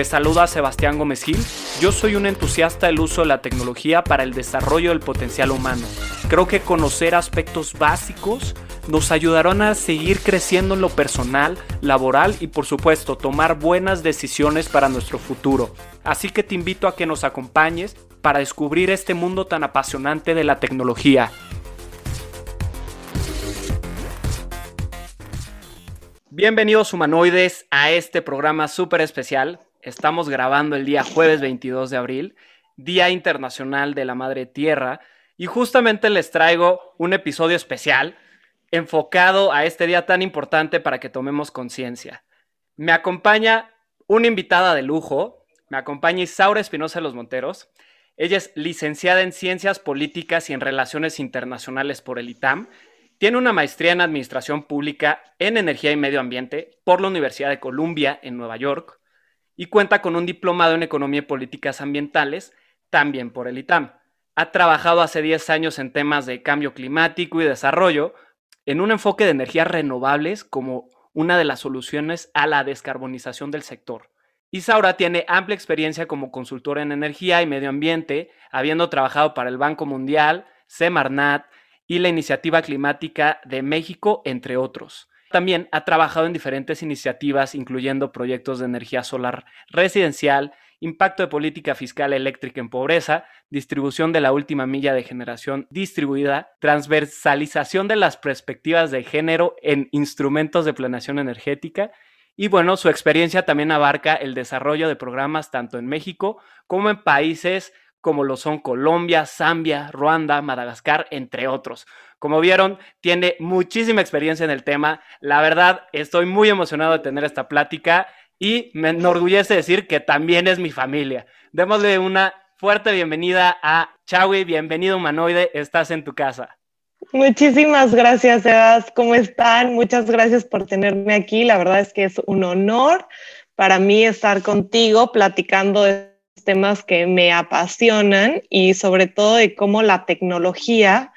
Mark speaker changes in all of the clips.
Speaker 1: Te saluda Sebastián Gómez Gil, yo soy un entusiasta del uso de la tecnología para el desarrollo del potencial humano. Creo que conocer aspectos básicos nos ayudarán a seguir creciendo en lo personal, laboral y por supuesto tomar buenas decisiones para nuestro futuro. Así que te invito a que nos acompañes para descubrir este mundo tan apasionante de la tecnología. Bienvenidos humanoides a este programa súper especial. Estamos grabando el día jueves 22 de abril, Día Internacional de la Madre Tierra, y justamente les traigo un episodio especial enfocado a este día tan importante para que tomemos conciencia. Me acompaña una invitada de lujo, me acompaña Isaura Espinosa de los Monteros. Ella es licenciada en Ciencias Políticas y en Relaciones Internacionales por el ITAM. Tiene una maestría en Administración Pública en Energía y Medio Ambiente por la Universidad de Columbia en Nueva York y cuenta con un diplomado en Economía y Políticas Ambientales también por el ITAM. Ha trabajado hace 10 años en temas de cambio climático y desarrollo en un enfoque de energías renovables como una de las soluciones a la descarbonización del sector. Isaura tiene amplia experiencia como consultora en energía y medio ambiente, habiendo trabajado para el Banco Mundial, Semarnat y la Iniciativa Climática de México, entre otros. También ha trabajado en diferentes iniciativas, incluyendo proyectos de energía solar residencial, impacto de política fiscal eléctrica en pobreza, distribución de la última milla de generación distribuida, transversalización de las perspectivas de género en instrumentos de planeación energética y bueno, su experiencia también abarca el desarrollo de programas tanto en México como en países como lo son Colombia, Zambia, Ruanda, Madagascar, entre otros. Como vieron, tiene muchísima experiencia en el tema. La verdad, estoy muy emocionado de tener esta plática y me enorgullece decir que también es mi familia. Démosle una fuerte bienvenida a Chawi, bienvenido humanoide, estás en tu casa.
Speaker 2: Muchísimas gracias, Sebas. ¿Cómo están? Muchas gracias por tenerme aquí. La verdad es que es un honor para mí estar contigo platicando de temas que me apasionan y sobre todo de cómo la tecnología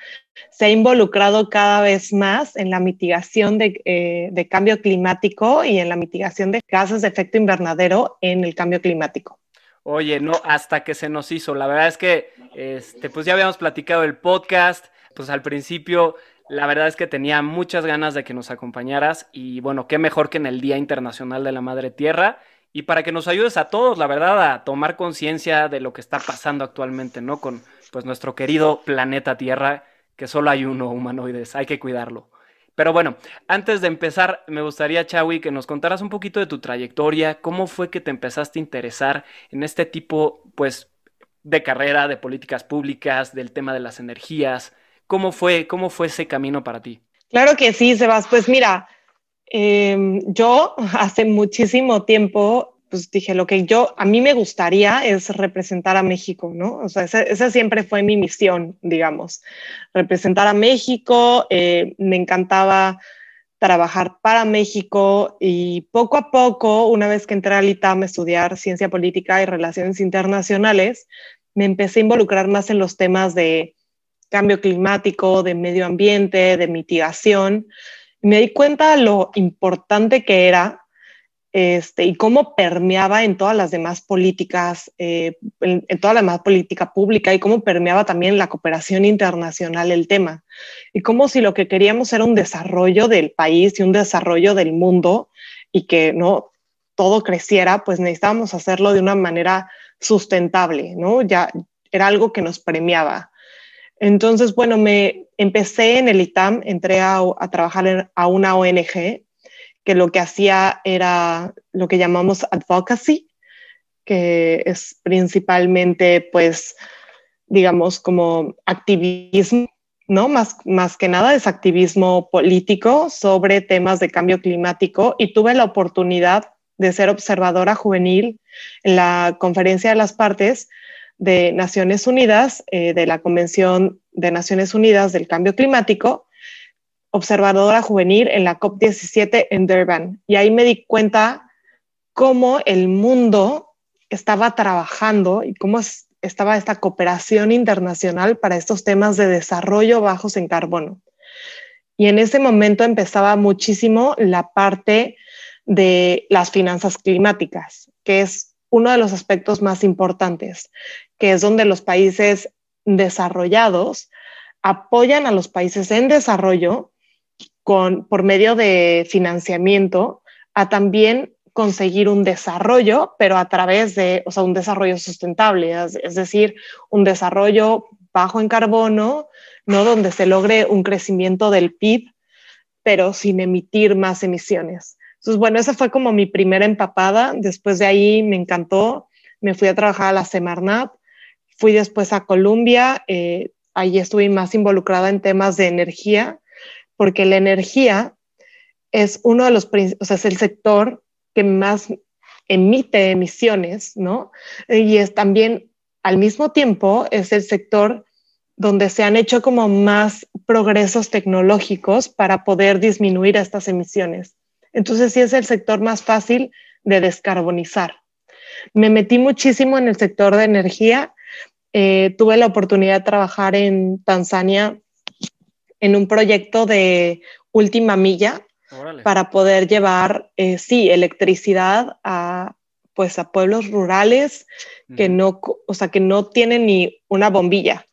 Speaker 2: se ha involucrado cada vez más en la mitigación de, eh, de, cambio climático y en la mitigación de gases de efecto invernadero en el cambio climático.
Speaker 1: Oye, no, hasta que se nos hizo. La verdad es que, este, pues ya habíamos platicado el podcast, pues al principio la verdad es que tenía muchas ganas de que nos acompañaras y bueno, qué mejor que en el Día Internacional de la Madre Tierra y para que nos ayudes a todos, la verdad, a tomar conciencia de lo que está pasando actualmente, ¿no? Con pues nuestro querido planeta Tierra, que solo hay uno, humanoides, hay que cuidarlo. Pero bueno, antes de empezar, me gustaría, Chawi, que nos contaras un poquito de tu trayectoria, cómo fue que te empezaste a interesar en este tipo, pues, de carrera, de políticas públicas, del tema de las energías, ¿Cómo fue, cómo fue ese camino para ti?
Speaker 2: Claro que sí, Sebas. Pues mira, em, yo hace muchísimo tiempo pues dije, lo que yo, a mí me gustaría es representar a México, ¿no? O sea, esa, siempre fue mi misión, digamos, representar a México, eh, me encantaba trabajar para México y poco a poco, una vez que entré al ITAM a estudiar ciencia política y relaciones internacionales, me empecé a involucrar más en los temas de cambio climático, de medio ambiente, de mitigación. Me di cuenta lo importante que era este, y cómo permeaba en todas las demás políticas, eh, en, toda la demás política pública y cómo permeaba también la cooperación internacional el tema. Y como si lo que queríamos era un desarrollo del país y un desarrollo del mundo y que no todo creciera, pues necesitábamos hacerlo de una manera sustentable, ¿no? Ya era algo que nos premiaba. Entonces, bueno, me empecé en el ITAM, entré a, trabajar a una ONG que lo que hacía era lo que llamamos advocacy, que es principalmente, pues, digamos, como activismo, ¿no? Más, más que nada es activismo político sobre temas de cambio climático y tuve la oportunidad de ser observadora juvenil en la conferencia de las partes de Naciones Unidas, eh, de la Convención de Naciones Unidas del Cambio Climático, observadora juvenil en la COP17 en Durban. Y ahí me di cuenta cómo el mundo estaba trabajando y cómo estaba esta cooperación internacional para estos temas de desarrollo bajos en carbono. Y en ese momento empezaba muchísimo la parte de las finanzas climáticas, que es uno de los aspectos más importantes, que es donde los países desarrollados apoyan a los países en desarrollo con, por medio de financiamiento a también conseguir un desarrollo, pero a través de, o sea, un desarrollo sustentable, es, decir, un desarrollo bajo en carbono, ¿no? Donde se logre un crecimiento del PIB, pero sin emitir más emisiones. Entonces, bueno, esa fue como mi primera empapada. Después de ahí me encantó. Me fui a trabajar a la Semarnat. Fui después a Colombia. Eh, ahí estuve más involucrada en temas de energía, porque la energía es uno de los, o sea, es el sector que más emite emisiones, ¿no? Y es también, al mismo tiempo, es el sector donde se han hecho como más progresos tecnológicos para poder disminuir estas emisiones. Entonces sí es el sector más fácil de descarbonizar. Me metí muchísimo en el sector de energía. Eh, tuve la oportunidad de trabajar en Tanzania en un proyecto de última milla para poder llevar, eh, sí, electricidad a, pues, a pueblos rurales que, no, o sea, que no tienen ni una bombilla.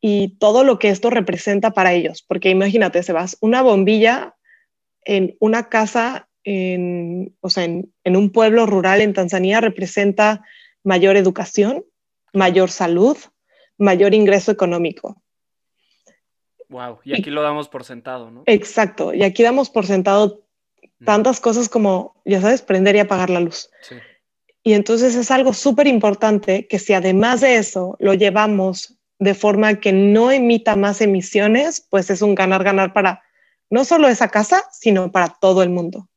Speaker 2: Y todo lo que esto representa para ellos, porque imagínate, se vas una bombilla en una casa, en, o sea, en, un pueblo rural en Tanzania representa mayor educación, mayor salud, mayor ingreso económico.
Speaker 1: Wow, y aquí lo damos por sentado, ¿no?
Speaker 2: Exacto, y aquí damos por sentado tantas cosas como, ya sabes, prender y apagar la luz. Sí. Y entonces es algo súper importante que si además de eso lo llevamos de forma que no emita más emisiones, pues es un ganar-ganar para no solo esa casa, sino para todo el mundo.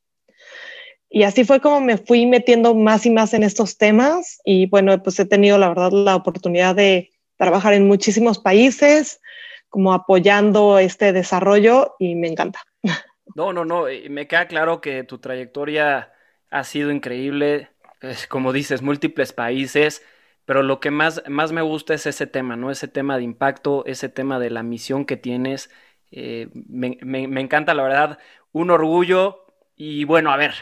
Speaker 2: Y así fue como me fui metiendo más y más en estos temas y bueno, pues he tenido la verdad la oportunidad de trabajar en muchísimos países, como apoyando este desarrollo y me encanta.
Speaker 1: No, no, no, me queda claro que tu trayectoria ha sido increíble, como dices, múltiples países, pero lo que más, más me gusta es ese tema, ¿no? Ese tema de impacto, ese tema de la misión que tienes eh, me, encanta, la verdad, un orgullo. Y bueno, a ver,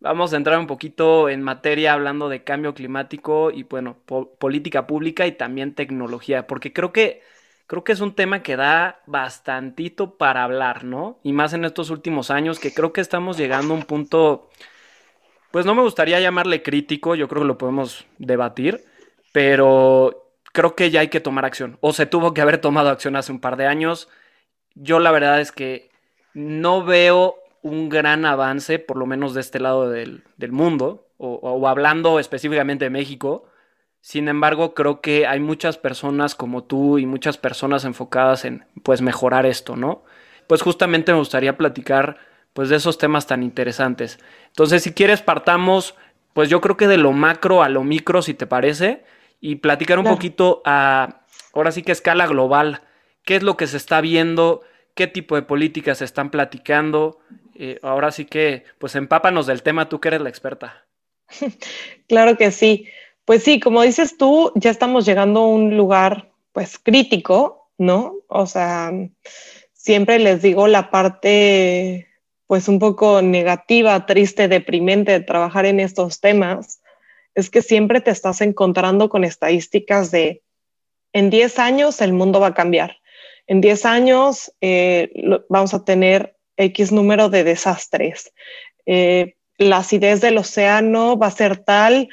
Speaker 1: vamos a entrar un poquito en materia hablando de cambio climático y bueno, política pública y también tecnología, porque creo que, creo que es un tema que da bastantito para hablar, ¿no? Y más en estos últimos años, que creo que estamos llegando a un punto, pues no me gustaría llamarle crítico, yo creo que lo podemos debatir, pero creo que ya hay que tomar acción, o se tuvo que haber tomado acción hace un par de años yo la verdad es que no veo un gran avance, por lo menos de este lado del, mundo, o, hablando específicamente de México. Sin embargo, creo que hay muchas personas como tú y muchas personas enfocadas en pues mejorar esto, ¿no? Pues justamente me gustaría platicar pues de esos temas tan interesantes. Entonces, si quieres partamos pues yo creo que de lo macro a lo micro, si te parece, y platicar un poquito a ahora sí que a escala global qué es lo que se está viendo, qué tipo de políticas se están platicando. Eh, ahora sí que, pues empápanos del tema, tú que eres la experta.
Speaker 2: Claro que sí. Pues sí, como dices tú, ya estamos llegando a un lugar pues crítico, ¿no? O sea, siempre les digo la parte pues un poco negativa, triste, deprimente de trabajar en estos temas, es que siempre te estás encontrando con estadísticas de en 10 años el mundo va a cambiar en 10 años eh, vamos a tener X número de desastres. Eh, la acidez del océano va a ser tal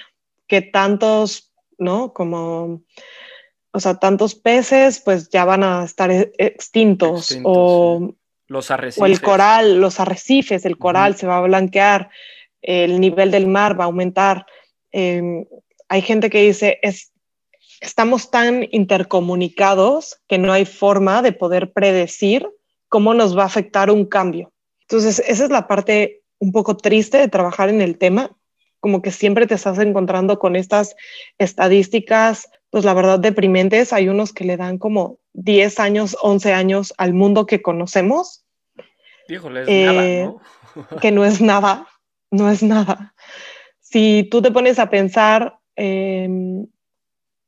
Speaker 2: que tantos, ¿no? Como, o sea, tantos peces pues ya van a estar e-, extintos, o,
Speaker 1: los arrecifes.
Speaker 2: o el coral, los arrecifes, el coral se va a blanquear, el nivel del mar va a aumentar. Em, hay gente que dice, es, estamos tan intercomunicados que no hay forma de poder predecir cómo nos va a afectar un cambio. Entonces, esa es la parte un poco triste de trabajar en el tema, como que siempre te estás encontrando con estas estadísticas, pues la verdad deprimentes. Hay unos que le dan como 10 años, 11 años al mundo que conocemos.
Speaker 1: Híjole, es nada, eh,
Speaker 2: ¿no? que no es nada, no es nada. Si tú te pones a pensar, eh,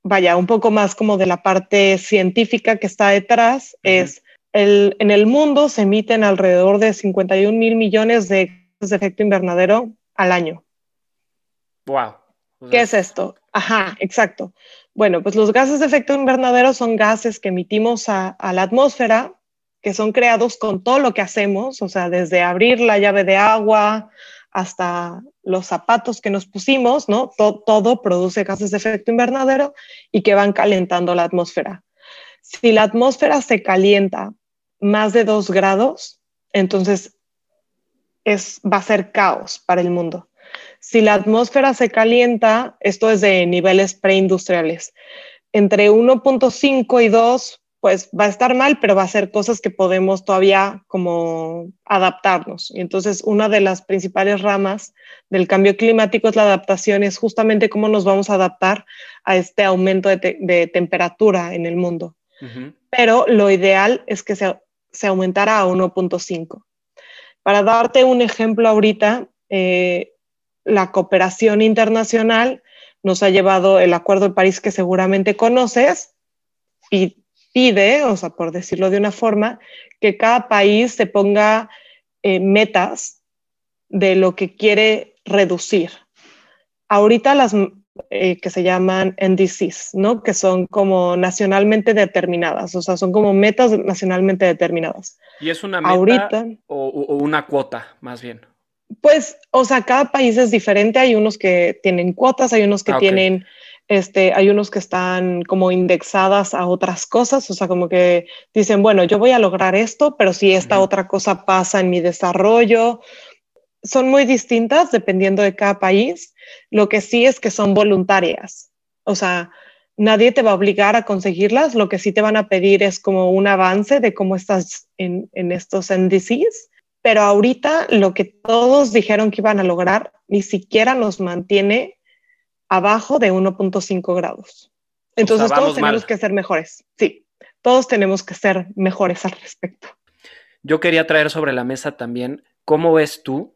Speaker 2: vaya, un poco más como de la parte científica que está detrás, es el, en el mundo se emiten alrededor de 51 mil millones de gases de efecto invernadero al año.
Speaker 1: Wow.
Speaker 2: ¿Qué es esto? Ajá, exacto. Bueno, pues los gases de efecto invernadero son gases que emitimos a, la atmósfera, que son creados con todo lo que hacemos, o sea, desde abrir la llave de agua hasta los zapatos que nos pusimos, ¿no? todo produce gases de efecto invernadero y que van calentando la atmósfera. Si la atmósfera se calienta más de dos grados, entonces es, va a ser caos para el mundo. Si la atmósfera se calienta, esto es de niveles preindustriales, entre 1.5 y 2, pues va a estar mal, pero va a ser cosas que podemos todavía como adaptarnos. Y entonces una de las principales ramas del cambio climático es la adaptación, es justamente cómo nos vamos a adaptar a este aumento de, temperatura en el mundo. Pero lo ideal es que se, se aumentara a 1.5. Para darte un ejemplo ahorita, eh, la cooperación internacional nos ha llevado el Acuerdo de París que seguramente conoces y pide, o sea, por decirlo de una forma, que cada país se ponga eh, metas de lo que quiere reducir. Ahorita las eh, que se llaman NDCs, ¿no? Que son como nacionalmente determinadas, o sea, son como metas nacionalmente determinadas.
Speaker 1: ¿Y es una meta o, una cuota, más bien?
Speaker 2: Pues, o sea, cada país es diferente. Hay unos que tienen cuotas, hay unos que ah, tienen, este, hay unos que están como indexadas a otras cosas, o sea, como que dicen, bueno, yo voy a lograr esto, pero si esta otra cosa pasa en mi desarrollo, son muy distintas dependiendo de cada país. Lo que sí es que son voluntarias, o sea, nadie te va a obligar a conseguirlas, lo que sí te van a pedir es como un avance de cómo estás en, en estos NDCs pero ahorita lo que todos dijeron que iban a lograr ni siquiera nos mantiene abajo de 1.5 grados. Entonces todos tenemos que ser mejores. Sí, todos tenemos que ser mejores al respecto.
Speaker 1: Yo quería traer sobre la mesa también cómo ves tú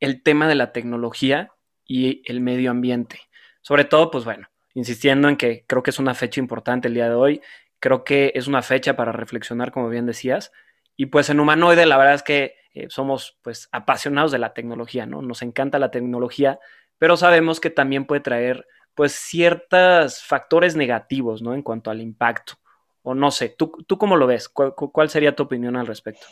Speaker 1: el tema de la tecnología y el medio ambiente. Sobre todo, pues bueno, insistiendo en que creo que es una fecha importante el día de hoy, creo que es una fecha para reflexionar, como bien decías, y pues en Humanoide la verdad es que eh, somos pues apasionados de la tecnología, ¿no? Nos encanta la tecnología, pero sabemos que también puede traer pues ciertos factores negativos, ¿no? En cuanto al impacto. O no sé, ¿tú, tú cómo lo ves? ¿Cuál, sería tu opinión al respecto?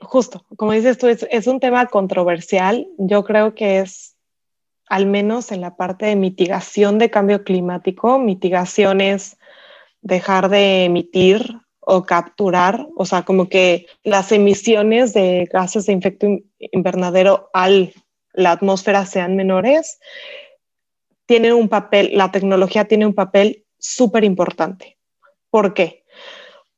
Speaker 2: Justo, como dices tú, es, es un tema controversial. Yo creo que es, al menos en la parte de mitigación de cambio climático, mitigación es dejar de emitir o capturar, o sea, como que las emisiones de gases de efecto invernadero a la atmósfera sean menores, tienen un papel, la tecnología tiene un papel súper importante. ¿Por qué?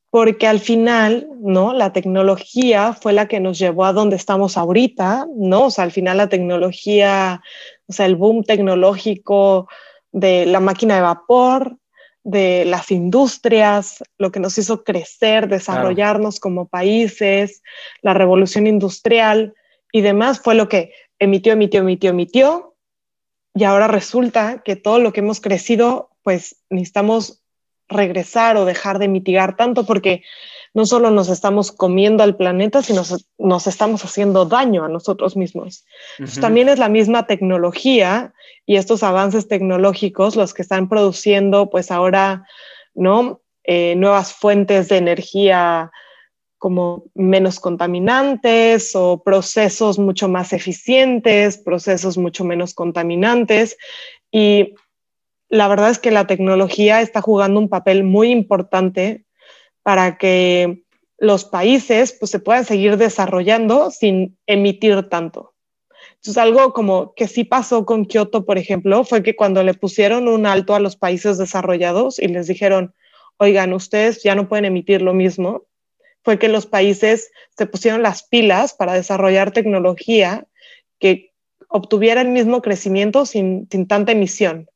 Speaker 2: Porque al final, ¿no? La tecnología fue la que nos llevó a donde estamos ahorita, ¿no? O sea, al final la tecnología, o sea, el boom tecnológico de la máquina de vapor, de las industrias, lo que nos hizo crecer, desarrollarnos como países, la revolución industrial y demás fue lo que emitió, emitió, emitió, emitió. Y ahora resulta que todo lo que hemos crecido, pues necesitamos regresar o dejar de mitigar tanto porque no solo nos estamos comiendo al planeta, sino nos, estamos haciendo daño a nosotros mismos. también es la misma tecnología y estos avances tecnológicos los que están produciendo, pues ahora, ¿no? Eh, nuevas fuentes de energía como menos contaminantes o procesos mucho más eficientes, procesos mucho menos contaminantes. Y la verdad es que la tecnología está jugando un papel muy importante para que los países pues, se puedan seguir desarrollando sin emitir tanto. Entonces, algo como que sí pasó con Kioto, por ejemplo, fue que cuando le pusieron un alto a los países desarrollados y les dijeron, oigan, ustedes ya no pueden emitir lo mismo, fue que los países se pusieron las pilas para desarrollar tecnología que obtuviera el mismo crecimiento sin, sin tanta emisión.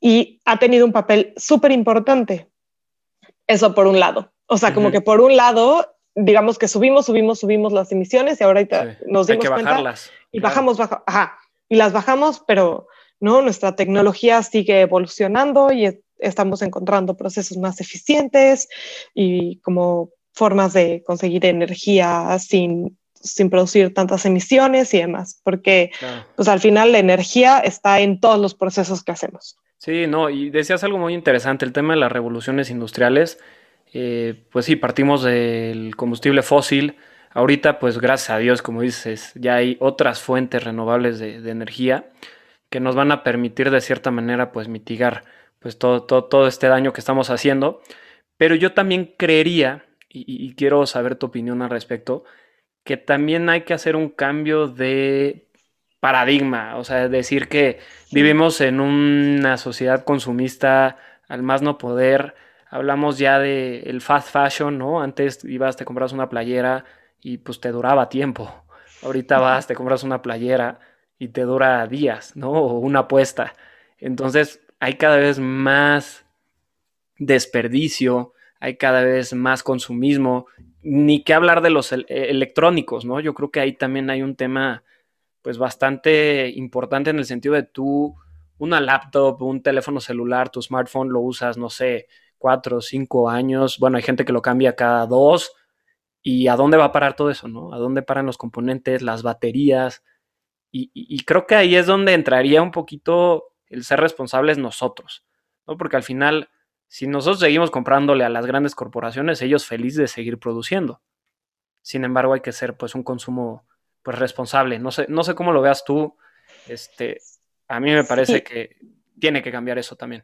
Speaker 2: Y ha tenido un papel súper importante eso por un lado. O sea, como que por un lado, digamos que subimos, subimos, subimos las emisiones y ahora nos dimos
Speaker 1: Hay que
Speaker 2: cuenta
Speaker 1: bajarlas,
Speaker 2: y bajamos, baja, ajá, y las bajamos, pero ¿no? Nuestra tecnología sigue evolucionando y estamos encontrando procesos más eficientes y como formas de conseguir energía sin, sin producir tantas emisiones y demás, porque pues al final la energía está en todos los procesos que hacemos.
Speaker 1: Sí, no, y decías algo muy interesante, el tema de las revoluciones industriales, eh, pues sí, partimos del combustible fósil, ahorita pues gracias a Dios, como dices, ya hay otras fuentes renovables de, de energía que nos van a permitir de cierta manera pues mitigar pues todo, todo, este daño que estamos haciendo. Pero yo también creería, y, quiero saber tu opinión al respecto, que también hay que hacer un cambio de paradigma, o sea, decir que vivimos en una sociedad consumista al más no poder, hablamos ya de el fast fashion, ¿no? Antes ibas, te compras una playera y pues te duraba tiempo. Ahorita vas, te compras una playera y te dura días, ¿no? O una apuesta. Entonces, hay cada vez más desperdicio, hay cada vez más consumismo, ni que hablar de los electrónicos, ¿no? Yo creo que ahí también hay un tema pues bastante importante en el sentido de tú, una laptop, un teléfono celular, tu smartphone lo usas, no sé, cuatro cinco años, bueno, hay gente que lo cambia cada dos, ¿y a dónde va a parar todo eso, no? ¿A dónde paran los componentes, las baterías? y creo que ahí es donde entraría un poquito el ser responsables nosotros, ¿no? Porque al final, si nosotros seguimos comprándole a las grandes corporaciones, ellos felices de seguir produciendo. Sin embargo, hay que ser pues un consumo pues responsable. No sé, no sé cómo lo veas tú. Este, a mí me parece que tiene que cambiar eso también.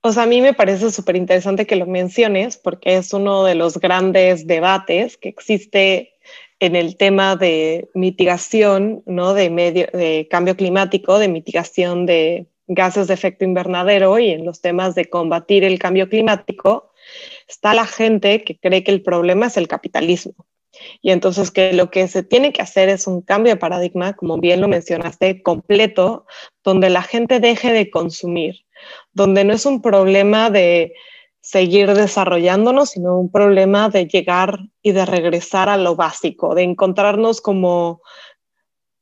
Speaker 2: O sea, a mí me parece súper interesante que lo menciones porque es uno de los grandes debates que existe en el tema de mitigación, ¿no? De, medio, de cambio climático, de mitigación de gases de efecto invernadero y en los temas de combatir el cambio climático, está la gente que cree que el problema es el capitalismo. Y entonces que lo que se tiene que hacer es un cambio de paradigma, como bien lo mencionaste, completo, donde la gente deje de consumir, donde no es un problema de seguir desarrollándonos, sino un problema de llegar y de regresar a lo básico, de encontrarnos como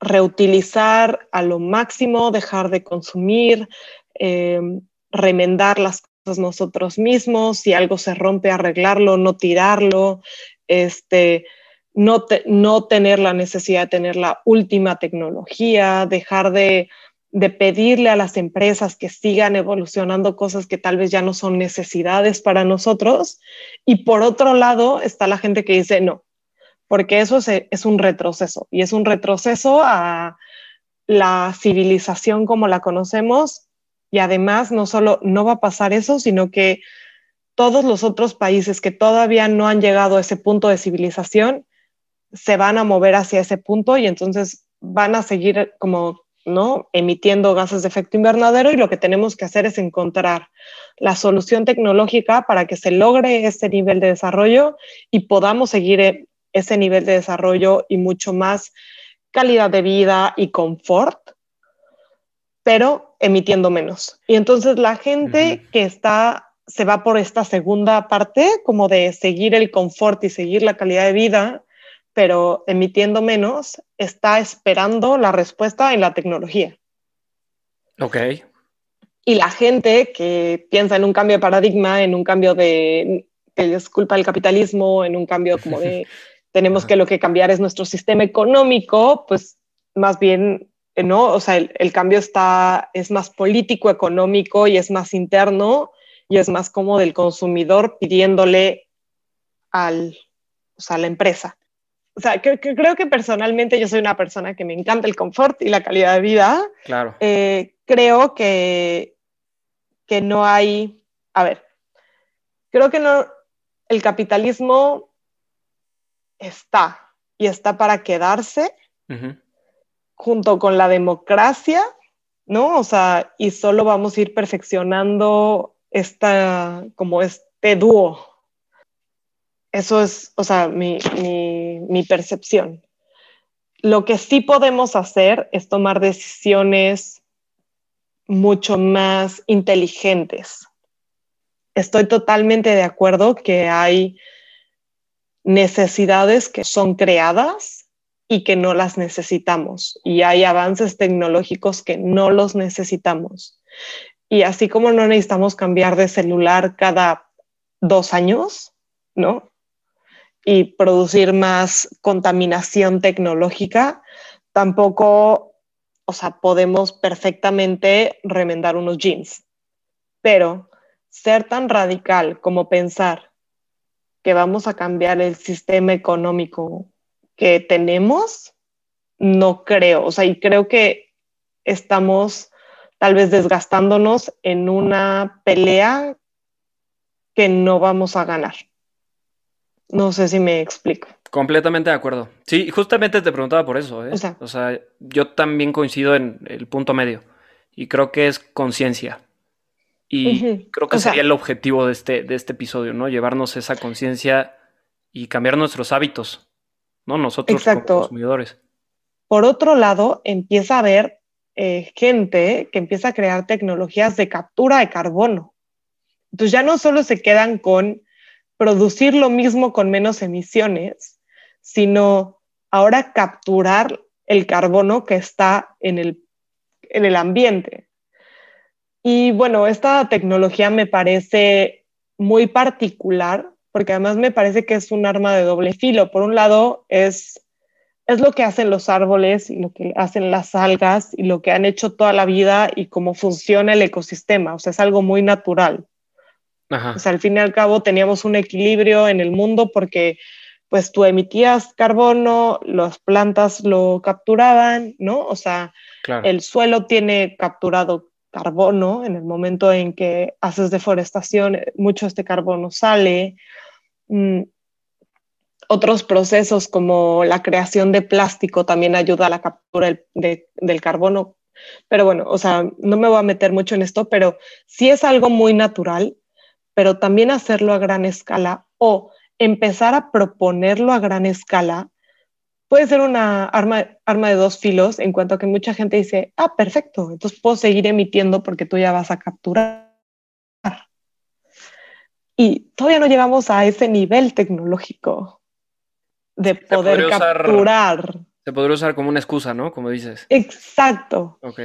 Speaker 2: reutilizar a lo máximo, dejar de consumir, em, remendar las cosas nosotros mismos, si algo se rompe, arreglarlo, no tirarlo, este, no, no tener la necesidad de tener la última tecnología, dejar de, de pedirle a las empresas que sigan evolucionando cosas que tal vez ya no son necesidades para nosotros. Y por otro lado está la gente que dice, no, porque eso es, un retroceso y es un retroceso a la civilización como la conocemos y además no solo no va a pasar eso, sino que todos los otros países que todavía no han llegado a ese punto de civilización se van a mover hacia ese punto y entonces van a seguir como ¿no? emitiendo gases de efecto invernadero y lo que tenemos que hacer es encontrar la solución tecnológica para que se logre ese nivel de desarrollo y podamos seguir ese nivel de desarrollo y mucho más calidad de vida y confort, pero emitiendo menos. Y entonces la gente que está se va por esta segunda parte, como de seguir el confort y seguir la calidad de vida, pero emitiendo menos, está esperando la respuesta en la tecnología.
Speaker 1: Ok.
Speaker 2: Y la gente que piensa en un cambio de paradigma, en un cambio de que es culpa del capitalismo, en un cambio como de tenemos que lo que cambiar es nuestro sistema económico, pues más bien, eh, ¿no? O sea, el, cambio está, es más político, económico y es más interno y es más como del consumidor pidiéndole al, o sea, a la empresa. O sea, que, creo que personalmente yo soy una persona que me encanta el confort y la calidad de vida.
Speaker 1: Claro.
Speaker 2: Eh, creo que, que no hay, a ver, creo que no, el capitalismo está y está para quedarse junto con la democracia, ¿no? O sea, y solo vamos a ir perfeccionando esta, como este dúo. Eso es, o sea, mi, mi percepción. Lo que sí podemos hacer es tomar decisiones mucho más inteligentes. Estoy totalmente de acuerdo que hay necesidades que son creadas y que no las necesitamos. Y hay avances tecnológicos que no los necesitamos. Y así como no necesitamos cambiar de celular cada dos años, ¿no? Y producir más contaminación tecnológica, tampoco, o sea, podemos perfectamente remendar unos jeans. Pero ser tan radical como pensar que vamos a cambiar el sistema económico que tenemos, no creo. O sea, y creo que estamos tal vez desgastándonos en una pelea que no vamos a ganar. No sé si me explico.
Speaker 1: Completamente de acuerdo. Sí, justamente te preguntaba por eso. ¿eh? O, sea, yo también coincido en el punto medio y creo que es conciencia. Y creo que sería el objetivo de este, de este episodio, ¿no? Llevarnos esa conciencia y cambiar nuestros hábitos. ¿no? Nosotros como consumidores.
Speaker 2: Por otro lado, empieza a haber eh, gente que empieza a crear tecnologías de captura de carbono. Entonces ya no solo se quedan con producir lo mismo con menos emisiones, sino ahora capturar el carbono que está en el, en el ambiente. Y bueno, esta tecnología me parece muy particular porque además me parece que es un arma de doble filo. Por un lado, es, es lo que hacen los árboles y lo que hacen las algas y lo que han hecho toda la vida y cómo funciona el ecosistema. O sea, es algo muy natural. O sea, al fin y al cabo teníamos un equilibrio en el mundo porque pues tú emitías carbono, las plantas lo capturaban, ¿no? O sea, el suelo tiene capturado carbono en el momento en que haces deforestación, mucho de este carbono sale. Mm, otros procesos como la creación de plástico también ayuda a la captura del carbono. Pero bueno, o sea, no me voy a meter mucho en esto, pero sí es algo muy natural, pero también hacerlo a gran escala o empezar a proponerlo a gran escala puede ser una arma, arma de dos filos en cuanto a que mucha gente dice, ah, perfecto, entonces puedo seguir emitiendo porque tú ya vas a capturar y todavía no llegamos a ese nivel tecnológico de poder capturar.
Speaker 1: se podría usar como una excusa, ¿no? Como dices.
Speaker 2: Exacto.
Speaker 1: Ok.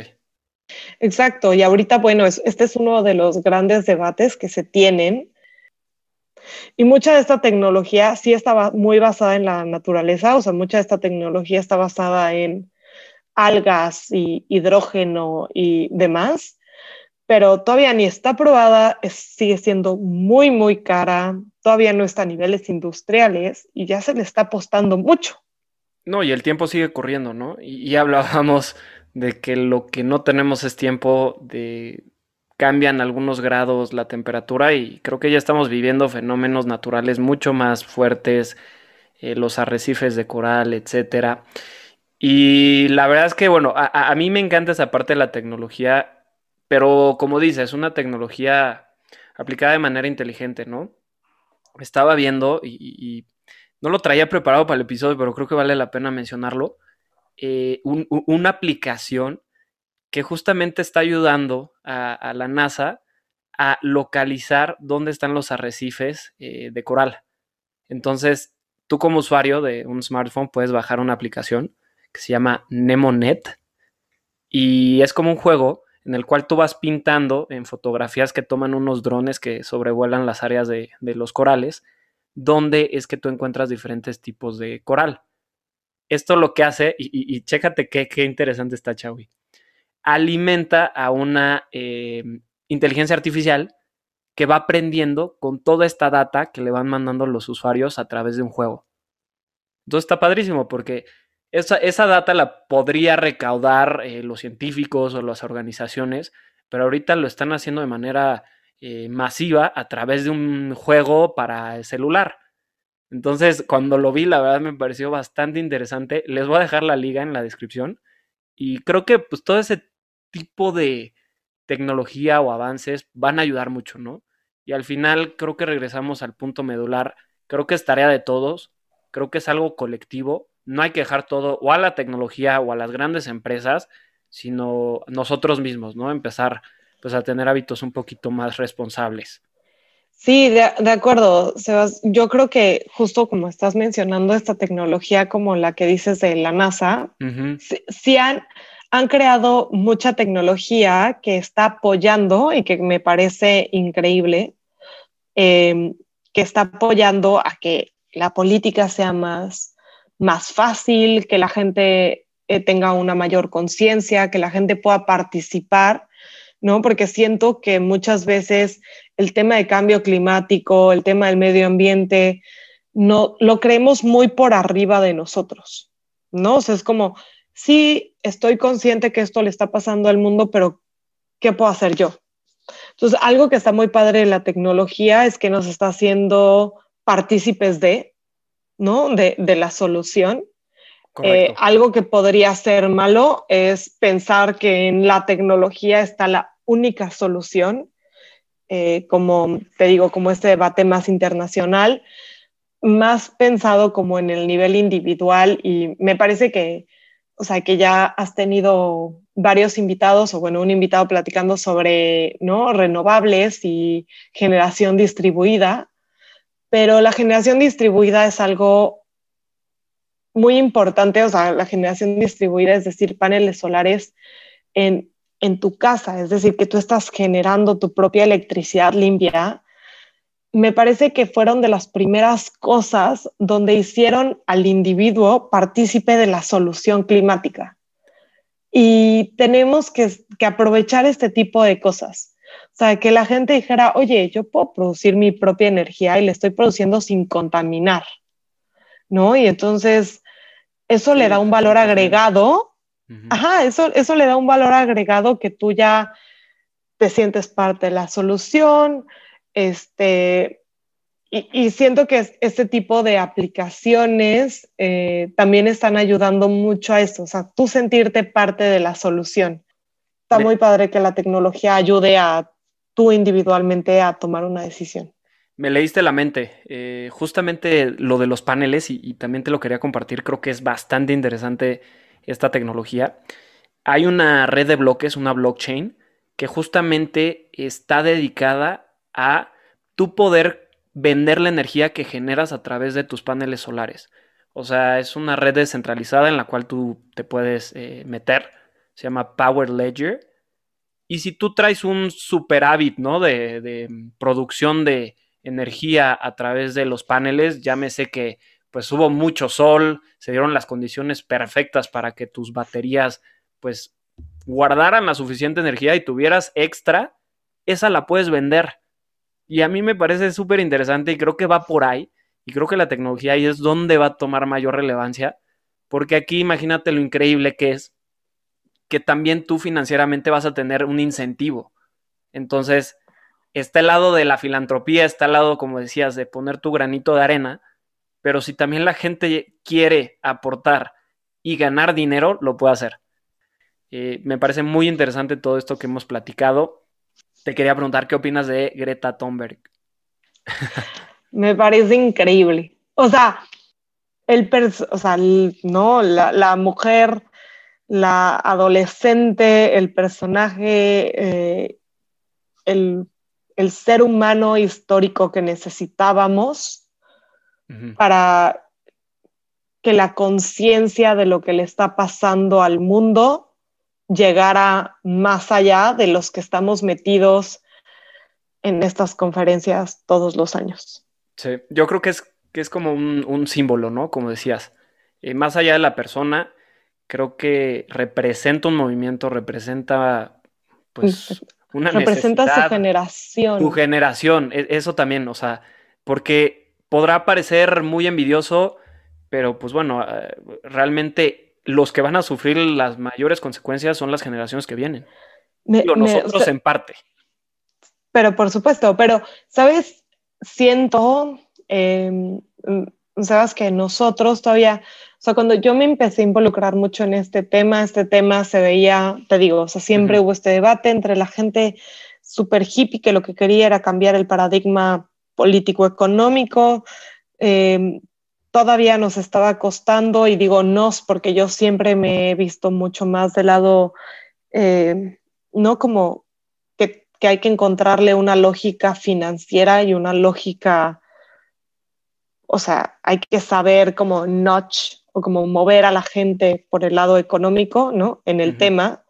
Speaker 2: Exacto. Y ahorita, bueno, este es uno de los grandes debates que se tienen. Y mucha de esta tecnología sí estaba muy basada en la naturaleza, o sea, mucha de esta tecnología está basada en algas y hidrógeno y demás pero todavía ni está probada, sigue siendo muy, muy cara, todavía no está a niveles industriales y ya se le está apostando mucho.
Speaker 1: No, y el tiempo sigue corriendo, ¿no? Y, hablábamos de que lo que no tenemos es tiempo de cambian algunos grados la temperatura y creo que ya estamos viviendo fenómenos naturales mucho más fuertes, eh, los arrecifes de coral, etcétera. Y la verdad es que, bueno, a, mí me encanta esa parte de la tecnología pero como dices, es una tecnología aplicada de manera inteligente, ¿no? Estaba viendo y, no lo traía preparado para el episodio, pero creo que vale la pena mencionarlo. Eh, una aplicación que justamente está ayudando a, la NASA a localizar dónde están los arrecifes eh, de coral. Entonces, tú como usuario de un smartphone puedes bajar una aplicación que se llama NemoNet y es como un juego en el cual tú vas pintando en fotografías que toman unos drones que sobrevuelan las áreas de, los corales, donde es que tú encuentras diferentes tipos de coral. Esto lo que hace, y, chécate qué, interesante está Chaui, alimenta a una em, inteligencia artificial que va aprendiendo con toda esta data que le van mandando los usuarios a través de un juego. Entonces está padrísimo porque esa, data la podría recaudar eh, los científicos o las organizaciones, pero ahorita lo están haciendo de manera eh, masiva a través de un juego para el celular. Entonces, cuando lo vi, la verdad me pareció bastante interesante. Les voy a dejar la liga en la descripción. Y creo que pues todo ese tipo de tecnología o avances van a ayudar mucho, ¿no? Y al final creo que regresamos al punto medular. Creo que es tarea de todos. Creo que es algo colectivo no hay que dejar todo o a la tecnología o a las grandes empresas, sino nosotros mismos, ¿no? Empezar pues a tener hábitos un poquito más responsables.
Speaker 2: Sí, de, acuerdo, Sebas. Yo creo que justo como estás mencionando esta tecnología como la que dices de la NASA, sí, han, han, creado mucha tecnología que está apoyando y que me parece increíble, em, que está apoyando a que la política sea más, más fácil, que la gente eh, tenga una mayor conciencia, que la gente pueda participar ¿no? Porque siento que muchas veces el tema de cambio climático, el tema del medio ambiente, no lo creemos muy por arriba de nosotros, ¿no? O sea, es como, sí, estoy consciente que esto le está pasando al mundo, pero ¿qué puedo hacer yo? Entonces, algo que está muy padre de la tecnología es que nos está haciendo partícipes de, ¿no? De, la solución. Eh, algo que podría ser malo es pensar que en la tecnología está la única solución, eh, como te digo, como este debate más internacional, más pensado como en el nivel individual y me parece que, o sea, que ya has tenido varios invitados o bueno, un invitado platicando sobre, ¿no? Renovables y generación distribuida, pero la generación distribuida es algo muy importante, o sea, la generación distribuida, es decir, paneles solares en en tu casa, es decir, que tú estás generando tu propia electricidad limpia, me parece que fueron de las primeras cosas donde hicieron al individuo partícipe de la solución climática. Y tenemos que, aprovechar este tipo de cosas. O sea, que la gente dijera, oye, yo puedo producir mi propia energía y la estoy produciendo sin contaminar, ¿no? Y entonces eso le da un valor agregado Ajá, eso, eso le da un valor agregado que tú ya te sientes parte de la solución, este, y, siento que este tipo de aplicaciones eh, también están ayudando mucho a eso, o sea, tú sentirte parte de la solución. Está muy padre que la tecnología ayude a tú individualmente a tomar una decisión.
Speaker 1: Me leíste la mente. Eh, justamente lo de los paneles, y, también te lo quería compartir, creo que es bastante interesante esta tecnología, hay una red de bloques, una blockchain, que justamente está dedicada a tu poder vender la energía que generas a través de tus paneles solares. O sea, es una red descentralizada en la cual tú te puedes eh, meter. Se llama Power Ledger. Y si tú traes un superávit, ¿no? De, de, producción de energía a través de los paneles, llámese que pues hubo mucho sol, se dieron las condiciones perfectas para que tus baterías pues guardaran la suficiente energía y tuvieras extra, esa la puedes vender. Y a mí me parece súper interesante y creo que va por ahí. Y creo que la tecnología ahí es donde va a tomar mayor relevancia. Porque aquí imagínate lo increíble que es que también tú financieramente vas a tener un incentivo. Entonces, está el lado de la filantropía, está el lado, como decías, de poner tu granito de arena pero si también la gente quiere aportar y ganar dinero, lo puede hacer. Eh, me parece muy interesante todo esto que hemos platicado. Te quería preguntar qué opinas de Greta Thunberg.
Speaker 2: me parece increíble. O sea, el o sea, no, la, mujer, la adolescente, el personaje, eh, el, el ser humano histórico que necesitábamos para que la conciencia de lo que le está pasando al mundo llegara más allá de los que estamos metidos en estas conferencias todos los años.
Speaker 1: Sí, yo creo que es, que es como un, símbolo, ¿no? Como decías, eh, más allá de la persona, creo que representa un movimiento, representa pues una
Speaker 2: representa su generación.
Speaker 1: Su generación, e, eso también, o sea, porque podrá parecer muy envidioso, pero pues bueno, eh, realmente los que van a sufrir las mayores consecuencias son las generaciones que vienen. nosotros en parte.
Speaker 2: Pero por supuesto, pero, ¿sabes? Siento, em, sabes que nosotros todavía, o sea, cuando yo me empecé a involucrar mucho en este tema, este tema se veía, te digo, o sea, siempre hubo este debate entre la gente súper hippie que lo que quería era cambiar el paradigma político-económico. Eh, todavía nos estaba costando, y digo nos porque yo siempre me he visto mucho más del lado, eh, no como que, que hay que encontrarle una lógica financiera y una lógica, o sea, hay que saber cómo notch o como mover a la gente por el lado económico, ¿no? En el tema.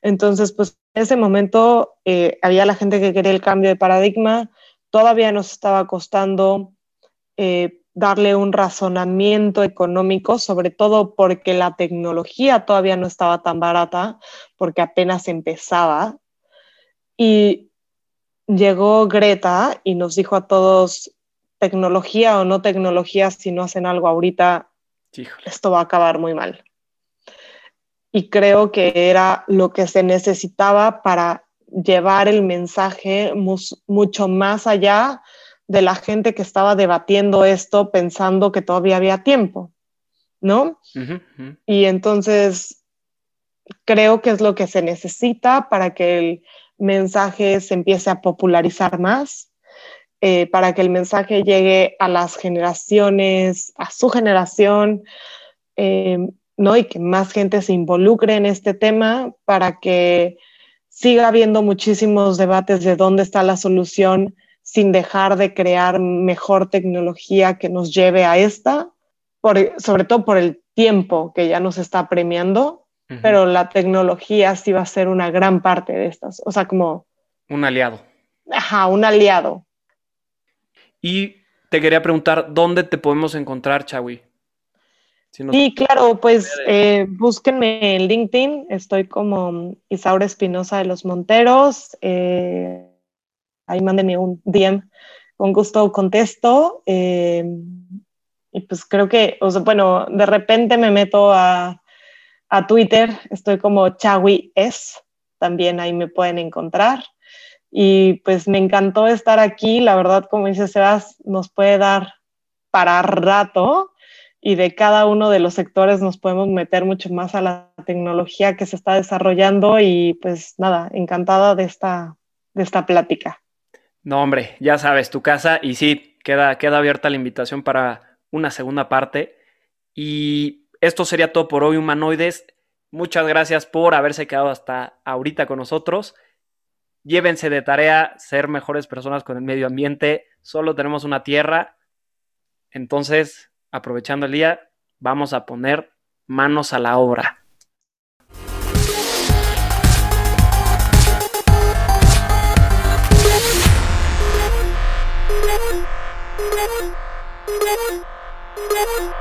Speaker 2: Entonces, pues en ese momento eh, había la gente que quería el cambio de paradigma, todavía nos estaba costando eh, darle un razonamiento económico, sobre todo porque la tecnología todavía no estaba tan barata, porque apenas empezaba. Y llegó Greta y nos dijo a todos, tecnología o no tecnología, si no hacen algo ahorita, esto va a acabar muy mal. Y creo que era lo que se necesitaba para llevar el mensaje mucho más allá de la gente que estaba debatiendo esto pensando que todavía había tiempo, ¿no? Y entonces creo que es lo que se necesita para que el mensaje se empiece a popularizar más, eh, para que el mensaje llegue a las generaciones, a su generación, eh, ¿no? Y que más gente se involucre en este tema para que siga habiendo muchísimos debates de dónde está la solución sin dejar de crear mejor tecnología que nos lleve a esta, sobre todo por el tiempo que ya nos está premiando, pero la tecnología sí va a ser una gran parte de estas, o sea, como...
Speaker 1: Un aliado.
Speaker 2: Ajá, un aliado.
Speaker 1: Y te quería preguntar, ¿dónde te podemos encontrar, Chawi?
Speaker 2: sí, claro, pues eh, búsquenme en LinkedIn, estoy como Isaura Espinosa de los Monteros. Eh, ahí mándenme un DM, con gusto contesto. Eh, y pues creo que, o sea, bueno, de repente me meto a, a Twitter, estoy como Chawi S, también ahí me pueden encontrar. Y pues me encantó estar aquí, la verdad, como dice Sebas, nos puede dar para rato y de cada uno de los sectores nos podemos meter mucho más a la tecnología que se está desarrollando y pues nada, encantada de esta, de esta plática.
Speaker 1: No, hombre, ya sabes, tu casa y sí, queda, queda abierta la invitación para una segunda parte. Y esto sería todo por hoy, humanoides. Muchas gracias por haberse quedado hasta ahorita con nosotros. Llévense de tarea ser mejores personas con el medio ambiente. Solo tenemos una tierra. Entonces, aprovechando el día, vamos a poner manos a la obra. Yeah.